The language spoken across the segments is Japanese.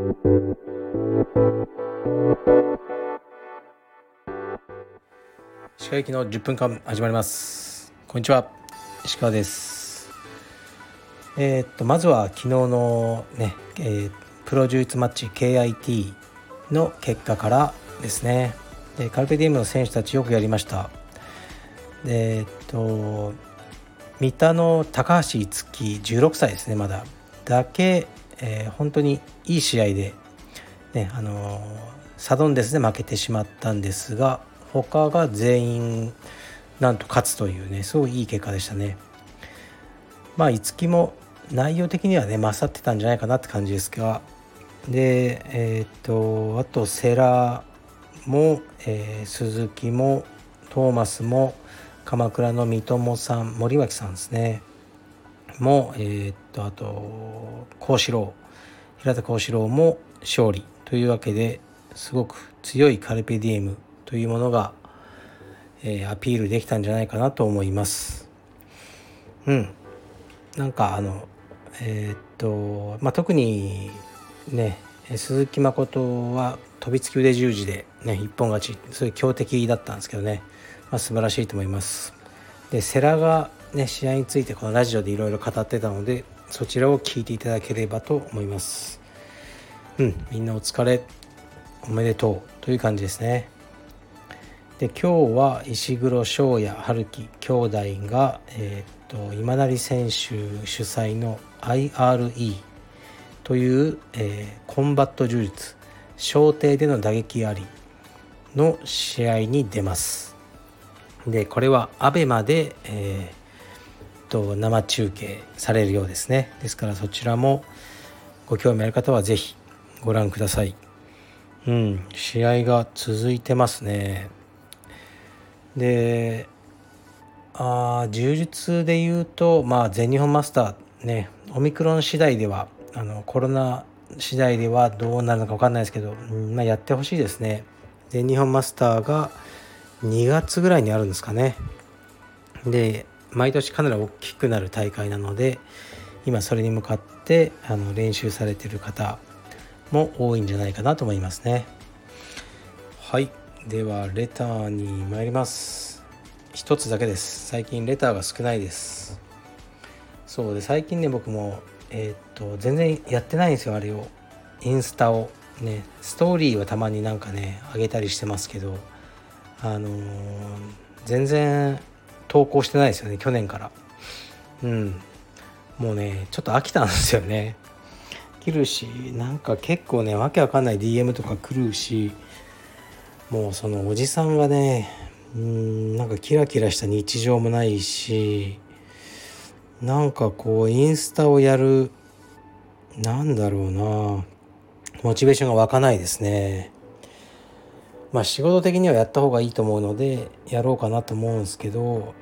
石川行きの10分間始まります。こんにちは。石川です。えー、っとまずは昨日のね、えー、プロ充実マッチ KIT の結果からですね。でカルペディウムの選手たちよくやりました。でえー、っと三田の高橋樹16歳ですねまだ。だけ、えー、本当にいい試合でねあのー、サドンデスで負けてしまったんですが他が全員なんと勝つというねすごいいい結果でしたね。まあ五木も内容的にはね勝ってたんじゃないかなって感じですがでえっ、とあとセラも、えー、鈴木もトーマスも鎌倉の三友さん森脇さんですね。もえっ、とあと幸四郎平田幸四郎も勝利というわけですごく強いカルペディエムというものが、えー、アピールできたんじゃないかなと思います。うん、なんかあのえー、っとまあ特にね鈴木誠は飛びつき腕十字で、ね、一本勝ちそういう強敵だったんですけどね、まあ、素晴らしいと思います。で世良が、ね、試合についてこのラジオでいろいろ語ってたのでそちらを聞いていただければと思います。うん、みんなお疲れおめでとうという感じですね。で今日は石黒翔也春樹兄弟が、えー、っと今成選手主催の IRE という、えー、コンバット柔術小艇での打撃ありの試合に出ますでこれは ABEMA で、えー、と生中継されるようですね。ですからそちらもご興味ある方は是非ご覧ください。うん試合が続いてますね。であ柔術でいうと、まあ、全日本マスターねオミクロン次第ではあのコロナ次第ではどうなるのか分かんないですけど、うんまあ、やってほしいですね。全日本マスターが2月ぐらいにあるんですかね。で毎年かなり大きくなる大会なので今それに向かってあの練習されてる方も多いんじゃないかなと思いますね。はい。ではレターに参ります。一つだけです。最近レターが少ないです。そうで最近ね僕もえー、っと全然やってないんですよあれを。インスタをね。ストーリーはたまになんかね上げたりしてますけどあのー、全然投稿してないですよね去年から。うん。もうねちょっと飽きたんですよね。来るしなんか結構ねわけわかんない DM とか来るしもうそのおじさんがねうんなんかキラキラした日常もないしなんかこうインスタをやるなんだろうなモチベーションが湧かないですね。まあ仕事的にはやった方がいいと思うのでやろうかなと思うんですけど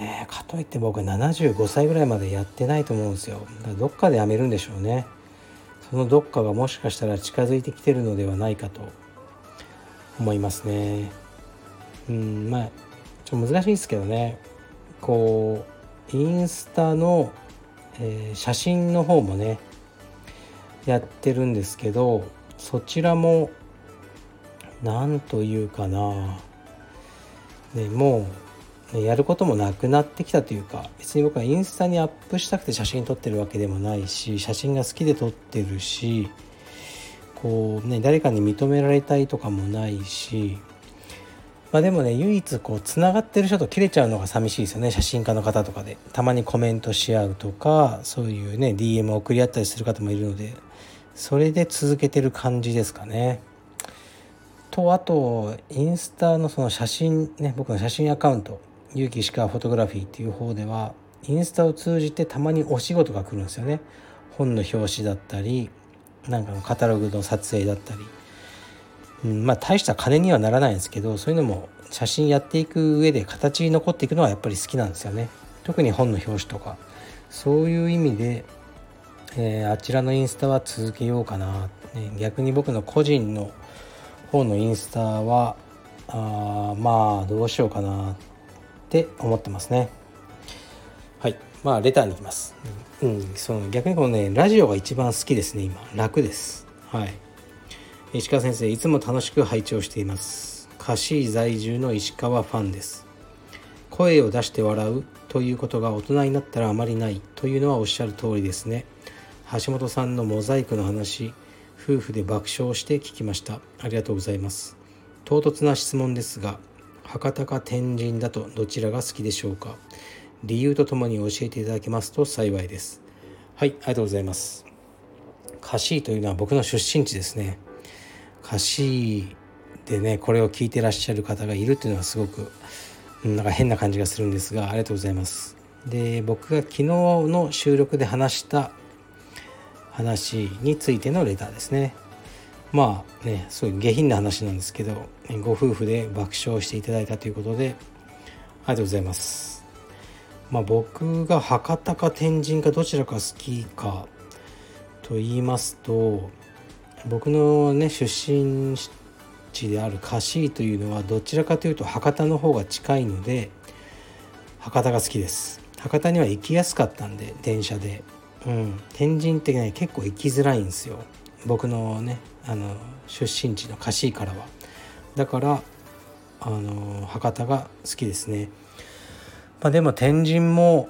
ねかといって僕は75歳ぐらいまでやってないと思うんですよ。だからどっかでやめるんでしょうね。そのどっかがもしかしたら近づいてきてるのではないかと思いますね。うんまあちょっと難しいですけどね。こうインスタの、えー、写真の方もねやってるんですけどそちらも何というかな、ね、もう、やることもなくなってきたというか別に僕はインスタにアップしたくて写真撮ってるわけでもないし写真が好きで撮ってるしこうね誰かに認められたいとかもないしまあでもね唯一こうつながってる人と切れちゃうのが寂しいですよね写真家の方とかでたまにコメントし合うとかそういうね DM を送り合ったりする方もいるのでそれで続けてる感じですかね。とあとインスタのその写真ね僕の写真アカウント結城石川フォトグラフィーっていう方ではインスタを通じてたまにお仕事が来るんですよね。本の表紙だったりなんかのカタログの撮影だったり、うん、まあ大した金にはならないんですけどそういうのも写真やっていく上で形に残っていくのはやっぱり好きなんですよね。特に本の表紙とか。そういう意味で、えー、あちらのインスタは続けようかな、ね、逆に僕の個人の方のインスタはあまあどうしようかなって思ってますね。はい。まあレターに行きます、うん、その逆にこのねラジオが一番好きですね今。楽です。はい。石川先生いつも楽しく拝聴しています。カシー在住の石川ファンです。声を出して笑うということが大人になったらあまりない。というのはおっしゃる通りですね。橋本さんのモザイクの話夫婦で爆笑して聞きました。ありがとうございます。唐突な質問ですが博多か天神だとどちらが好きでしょうか？理由とともに教えていただけますと幸いです。はいありがとうございます。カシーというのは僕の出身地ですね。歌詞でねこれを聞いてらっしゃる方がいるっていうのはすごくなんか変な感じがするんですがありがとうございます。で僕が昨日の収録で話した話についてのレターですね。まあねすごい下品な話なんですけどご夫婦で爆笑していただいたということでありがとうございます。まあ僕が博多か天神かどちらか好きかと言いますと僕のね出身地である香椎というのはどちらかというと博多の方が近いので博多が好きです。博多には行きやすかったんで電車で。うん。天神ってね結構行きづらいんですよ。僕のねあの出身地の香椎からは。だからあの博多が好きですね。まあでも天神も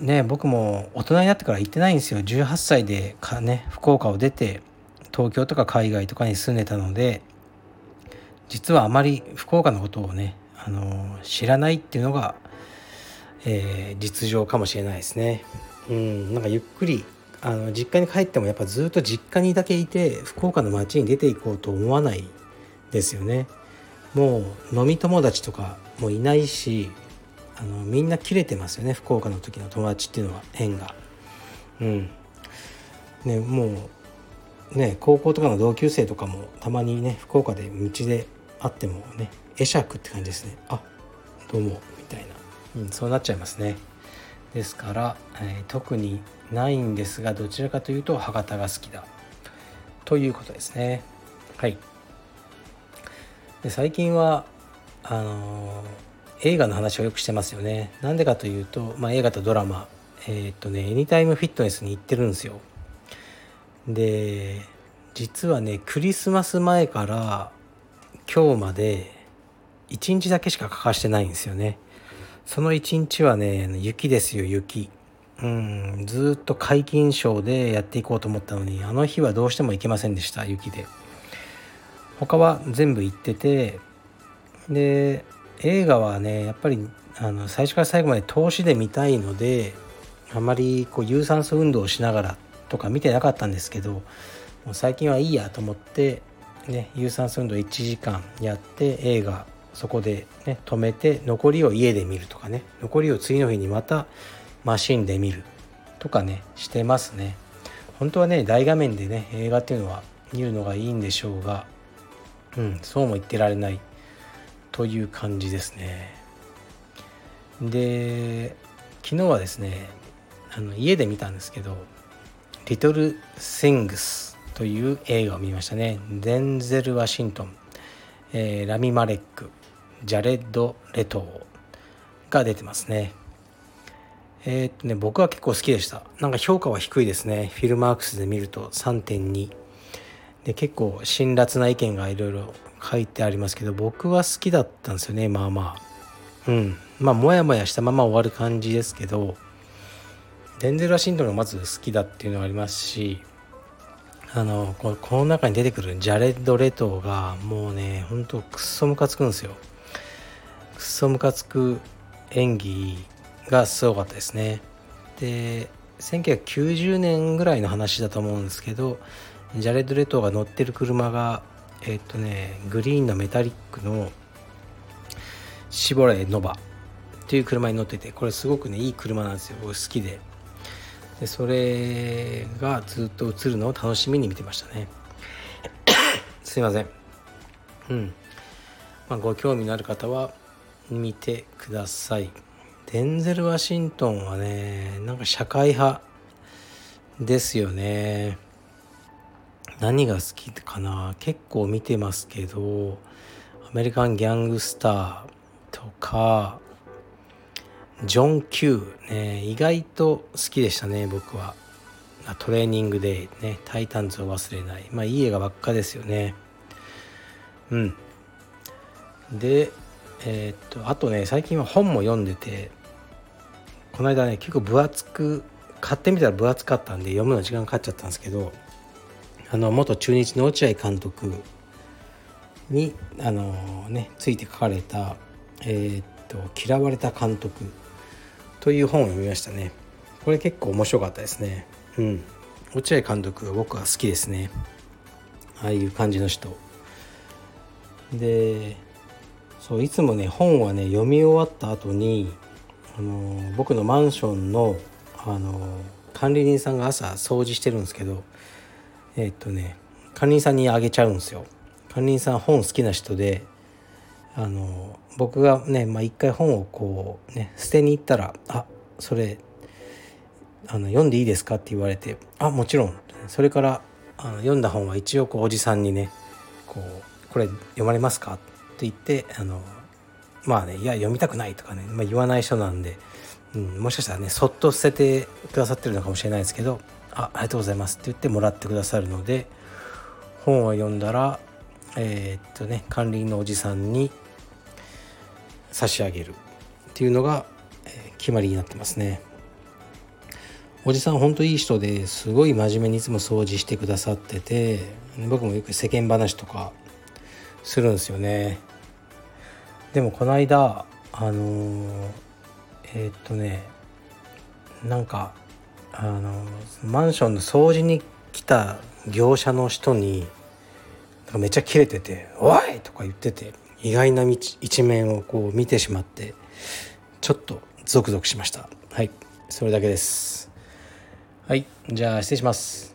ね僕も大人になってから行ってないんですよ。18歳でかね福岡を出て東京とか海外とかに住んでたので実はあまり福岡のことをねあの知らないっていうのが、えー、実情かもしれないですね。うんなんかゆっくりあの実家に帰ってもやっぱずっと実家にだけいて福岡の街に出ていこうと思わないですよね。もう飲み友達とかもいないしあのみんな切れてますよね福岡の時の友達っていうのは縁が。うんね、もうね高校とかの同級生とかもたまにね福岡で道で会ってもね会釈って感じですねあどうもみたいな、うん、そうなっちゃいますねですから、えー、特にないんですがどちらかというと博多が好きだ。ということですね。はい。で最近はあのー、映画の話をよくしてますよね。なんでかというと、まあ、映画とドラマえー、っとねエニタイムフィットネスに行ってるんですよ。で実はねクリスマス前から今日まで1日だけしか欠かしてないんですよね。その1日はね雪ですよ雪。うんずっと皆勤賞でやっていこうと思ったのにあの日はどうしても行けませんでした雪で。他は全部行っててで映画はねやっぱりあの最初から最後まで投資で見たいのであまりこう有酸素運動をしながらとか見てなかったんですけどもう最近はいいやと思ってね有酸素運動1時間やって映画そこでね止めて残りを家で見るとかね。残りを次の日にまたマシンで見るとかねしてますね。本当はね大画面でね映画っていうのは見るのがいいんでしょうがうんそうも言ってられないという感じですね。で昨日はですねあの家で見たんですけどリトル・シングスという映画を見ましたね。デンゼル・ワシントン、えー、ラミ・マレック、ジャレッド・レトーが出てますね。えー、っとね、僕は結構好きでした。なんか評価は低いですね。フィルマークスで見ると3.2。で、結構辛辣な意見がいろいろ書いてありますけど、僕は好きだったんですよね、まあまあ。うん。まあ、もやもやしたまま終わる感じですけど、デンゼル・ワシントンがまず好きだっていうのがありますしあのこの中に出てくるジャレッド・レトーがもうねほんとくっそムカつくんですよそムカつく演技がすごかったですね。で1990年ぐらいの話だと思うんですけどジャレッド・レトーが乗ってる車がえっとねグリーンのメタリックのシボレー・ノバっていう車に乗っててこれすごくねいい車なんですよ。僕好きで。でそれがずっと映るのを楽しみに見てましたね。すいません。うん、まあ、ご興味のある方は見てください。デンゼル・ワシントンはねなんか社会派ですよね。何が好きかな。結構見てますけどアメリカン・ギャングスターとかジョン・キュー、ね、意外と好きでしたね僕は。トレーニングでねタイタンズを忘れない。まあいい映画ばっかですよね。うん。でえー、っとあとね最近は本も読んでてこの間ね結構分厚く買ってみたら分厚かったんで読むの時間かかっちゃったんですけどあの元中日の落合監督にあのねついて書かれた「えー、っと嫌われた監督」という本を読みましたね。これ結構面白かったですね。うん。落合監督僕は好きですね。ああいう感じの人。でそういつもね本はね読み終わった後にあの僕のマンションのあの管理人さんが朝掃除してるんですけどえー、っとね管理人さんにあげちゃうんですよ管理人さん本好きな人であの僕がね、まあ、一回本をこうね捨てに行ったら「あそれあの読んでいいですか?」って言われて「あもちろん」それからあの読んだ本は一応こうおじさんにねこう「これ読まれますか?」言ってあのまあねいや読みたくないとかね、まあ、言わない人なんで、うん、もしかしたらねそっと捨ててくださってるのかもしれないですけど「あありがとうございます」って言ってもらってくださるので本を読んだらえー、っとね管理のおじさんに差し上げるっていうのが、え決まりになってますね。おじさんほんといい人ですごい真面目にいつも掃除してくださってて僕もよく世間話とかするんですよね。でもこの間あのー、えー、っとねなんかあのマンションの掃除に来た業者の人にめっちゃキレてて「おい!」とか言ってて意外な一面をこう見てしまってちょっとゾクゾクしました。はい。それだけです。はい。じゃあ失礼します。